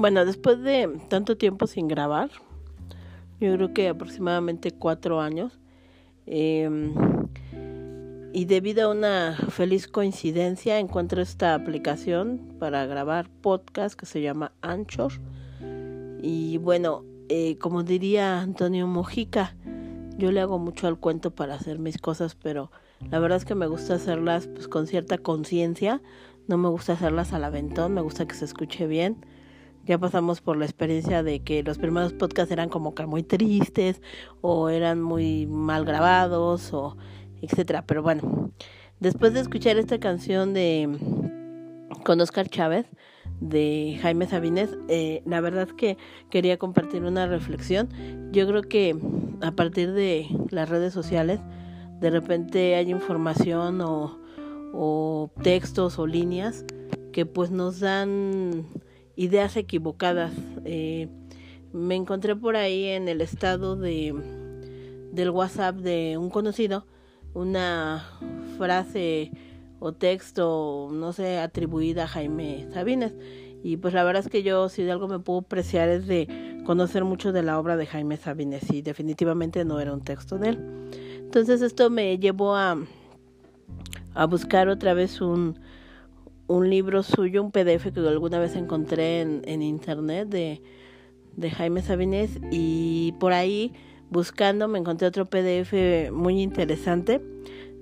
Bueno, después de tanto tiempo sin grabar, yo creo que aproximadamente cuatro años, em, y debido a una feliz coincidencia encuentro esta aplicación para grabar podcast que se llama Anchor. Y bueno, eh, como diría Antonio Mojica, yo le hago mucho al cuento para hacer mis cosas, pero la verdad es que me gusta hacerlas pues con cierta conciencia, no me gusta hacerlas al aventón, me gusta que se escuche bien ya pasamos por la experiencia de que los primeros podcasts eran como que muy tristes o eran muy mal grabados o etcétera. Pero bueno, después de escuchar esta canción de con Oscar Chávez de Jaime Sabines, eh, la verdad es que quería compartir una reflexión. Yo creo que a partir de las redes sociales, de repente hay información o, o textos o líneas que pues nos dan ideas equivocadas. Eh, me encontré por ahí en el estado de del WhatsApp de un conocido una frase o texto, no sé, atribuida a Jaime Sabines. Y pues la verdad es que yo si de algo me puedo apreciar es de conocer mucho de la obra de Jaime Sabines y definitivamente no era un texto de él. Entonces esto me llevó a, a buscar otra vez un, un libro suyo, un PDF que alguna vez encontré en, en internet de, de Jaime Sabines y por ahí buscando me encontré otro PDF muy interesante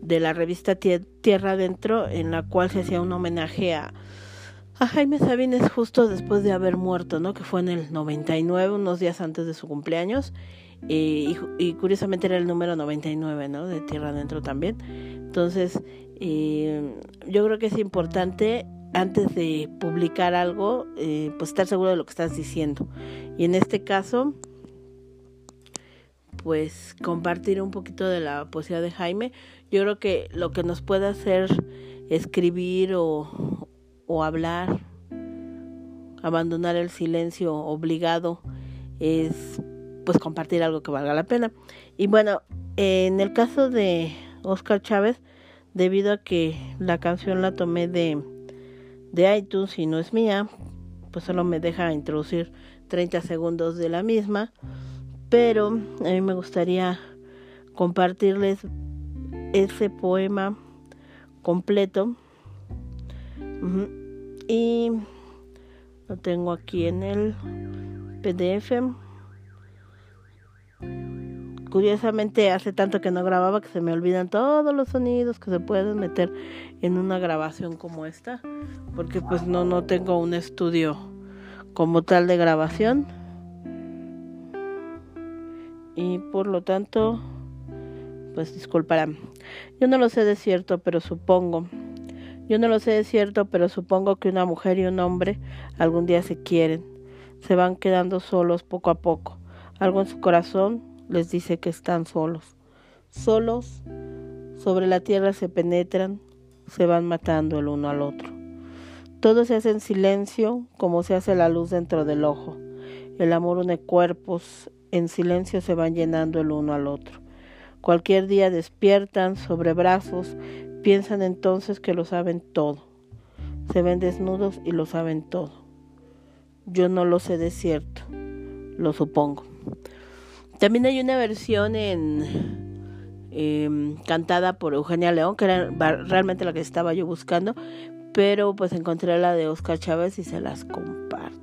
de la revista Tierra Adentro en la cual se hacía un homenaje a, a Jaime Sabines justo después de haber muerto, ¿no? Que fue en el 99, unos días antes de su cumpleaños. y, y, curiosamente era el número 99, ¿no? De Tierra Adentro también. Entonces, eh, yo creo que es importante antes de publicar algo, eh, pues estar seguro de lo que estás diciendo. Y en este caso, pues compartir un poquito de la poesía de Jaime. Yo creo que lo que nos puede hacer escribir o, o hablar, abandonar el silencio obligado, es pues compartir algo que valga la pena. Y bueno, en el caso de Oscar Chávez, debido a que la canción la tomé de, de iTunes y no es mía, pues solo me deja introducir 30 segundos de la misma, pero a mí me gustaría compartirles ese poema completo. Y lo tengo aquí en el PDF Curiosamente hace tanto que no grababa que se me olvidan todos los sonidos que se pueden meter en una grabación como esta, porque pues no no tengo un estudio como tal de grabación. Y por lo tanto, pues disculparán. Yo no lo sé de cierto, pero supongo. Yo no lo sé de cierto, pero supongo que una mujer y un hombre algún día se quieren. Se van quedando solos poco a poco. Algo en su corazón les dice que están solos. Solos sobre la tierra se penetran, se van matando el uno al otro. Todo se hace en silencio como se hace la luz dentro del ojo. El amor une cuerpos, en silencio se van llenando el uno al otro. Cualquier día despiertan sobre brazos, piensan entonces que lo saben todo. Se ven desnudos y lo saben todo. Yo no lo sé de cierto, lo supongo. También hay una versión en em, cantada por Eugenia León, que era realmente la que estaba yo buscando, pero pues encontré la de Oscar Chávez y se las comparto.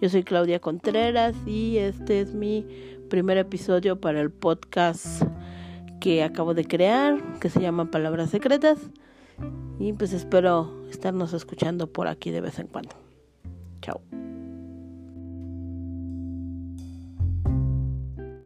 Yo soy Claudia Contreras y este es mi primer episodio para el podcast que acabo de crear, que se llama Palabras Secretas. Y pues espero estarnos escuchando por aquí de vez en cuando. Chao.